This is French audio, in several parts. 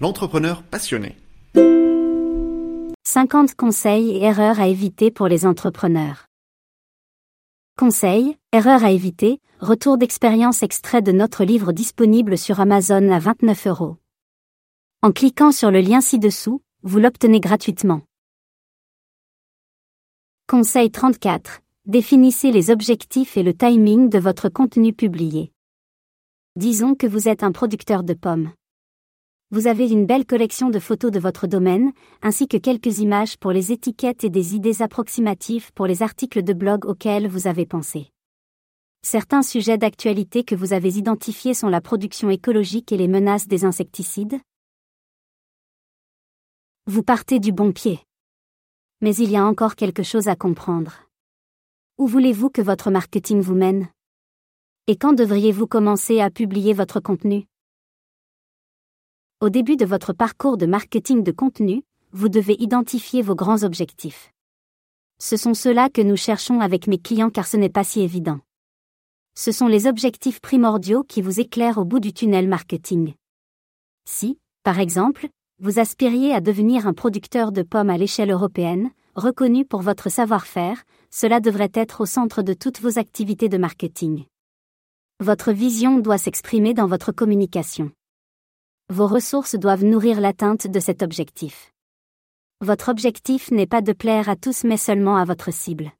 l'entrepreneur passionné. 50 conseils et erreurs à éviter pour les entrepreneurs. Conseils, erreurs à éviter, retour d'expérience extrait de notre livre disponible sur Amazon à 29 euros. En cliquant sur le lien ci-dessous, vous l'obtenez gratuitement. Conseil 34. Définissez les objectifs et le timing de votre contenu publié. Disons que vous êtes un producteur de pommes. Vous avez une belle collection de photos de votre domaine, ainsi que quelques images pour les étiquettes et des idées approximatives pour les articles de blog auxquels vous avez pensé. Certains sujets d'actualité que vous avez identifiés sont la production écologique et les menaces des insecticides. Vous partez du bon pied. Mais il y a encore quelque chose à comprendre. Où voulez-vous que votre marketing vous mène? Et quand devriez-vous commencer à publier votre contenu? Au début de votre parcours de marketing de contenu, vous devez identifier vos grands objectifs. Ce sont ceux-là que nous cherchons avec mes clients car ce n'est pas si évident. Ce sont les objectifs primordiaux qui vous éclairent au bout du tunnel marketing. Si, par exemple, vous aspiriez à devenir un producteur de pommes à l'échelle européenne, reconnu pour votre savoir-faire, cela devrait être au centre de toutes vos activités de marketing. Votre vision doit s'exprimer dans votre communication. Vos ressources doivent nourrir l'atteinte de cet objectif. Votre objectif n'est pas de plaire à tous mais seulement à votre cible.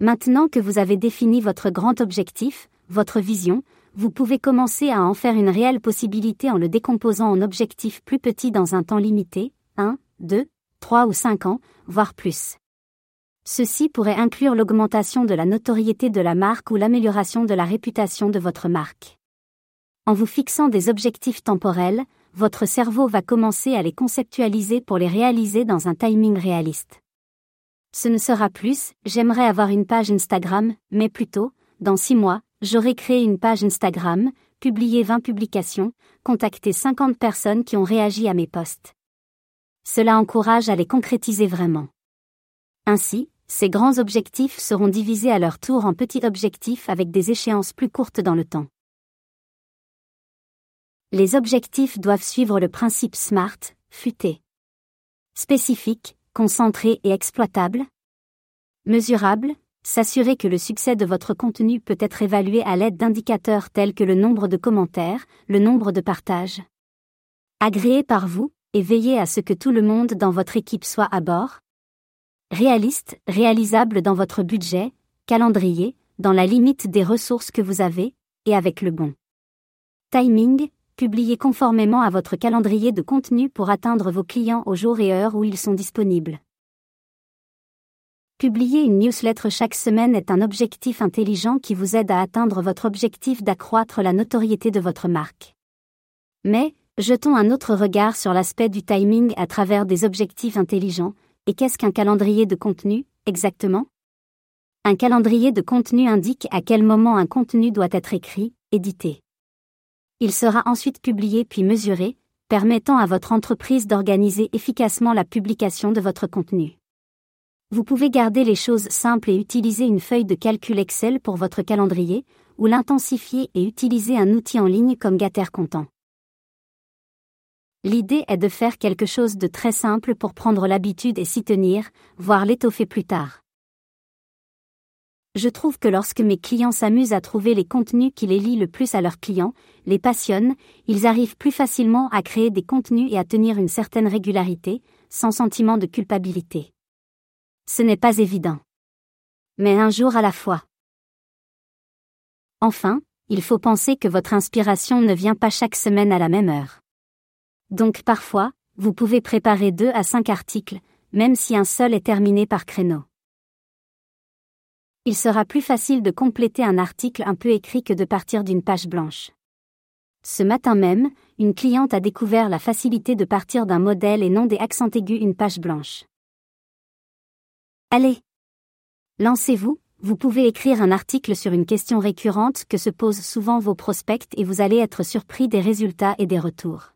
Maintenant que vous avez défini votre grand objectif, votre vision, vous pouvez commencer à en faire une réelle possibilité en le décomposant en objectifs plus petits dans un temps limité, 1, 2, 3 ou 5 ans, voire plus. Ceci pourrait inclure l'augmentation de la notoriété de la marque ou l'amélioration de la réputation de votre marque. En vous fixant des objectifs temporels, votre cerveau va commencer à les conceptualiser pour les réaliser dans un timing réaliste. Ce ne sera plus, j'aimerais avoir une page Instagram, mais plutôt, dans six mois, j'aurai créé une page Instagram, publié 20 publications, contacté 50 personnes qui ont réagi à mes posts. Cela encourage à les concrétiser vraiment. Ainsi, ces grands objectifs seront divisés à leur tour en petits objectifs avec des échéances plus courtes dans le temps. Les objectifs doivent suivre le principe SMART, futé. Spécifique, concentré et exploitable. Mesurable, s'assurer que le succès de votre contenu peut être évalué à l'aide d'indicateurs tels que le nombre de commentaires, le nombre de partages. Agréé par vous, et veiller à ce que tout le monde dans votre équipe soit à bord réaliste, réalisable dans votre budget, calendrier, dans la limite des ressources que vous avez, et avec le bon timing, publiez conformément à votre calendrier de contenu pour atteindre vos clients au jour et heure où ils sont disponibles. Publier une newsletter chaque semaine est un objectif intelligent qui vous aide à atteindre votre objectif d'accroître la notoriété de votre marque. Mais, jetons un autre regard sur l'aspect du timing à travers des objectifs intelligents, et qu'est-ce qu'un calendrier de contenu, exactement? Un calendrier de contenu indique à quel moment un contenu doit être écrit, édité. Il sera ensuite publié puis mesuré, permettant à votre entreprise d'organiser efficacement la publication de votre contenu. Vous pouvez garder les choses simples et utiliser une feuille de calcul Excel pour votre calendrier, ou l'intensifier et utiliser un outil en ligne comme Gatter Content. L'idée est de faire quelque chose de très simple pour prendre l'habitude et s'y tenir, voire l'étoffer plus tard. Je trouve que lorsque mes clients s'amusent à trouver les contenus qui les lient le plus à leurs clients, les passionnent, ils arrivent plus facilement à créer des contenus et à tenir une certaine régularité, sans sentiment de culpabilité. Ce n'est pas évident. Mais un jour à la fois. Enfin, il faut penser que votre inspiration ne vient pas chaque semaine à la même heure. Donc parfois, vous pouvez préparer deux à cinq articles, même si un seul est terminé par créneau. Il sera plus facile de compléter un article un peu écrit que de partir d'une page blanche. Ce matin même, une cliente a découvert la facilité de partir d'un modèle et non des accents aigus une page blanche. Allez Lancez-vous, vous pouvez écrire un article sur une question récurrente que se posent souvent vos prospects et vous allez être surpris des résultats et des retours.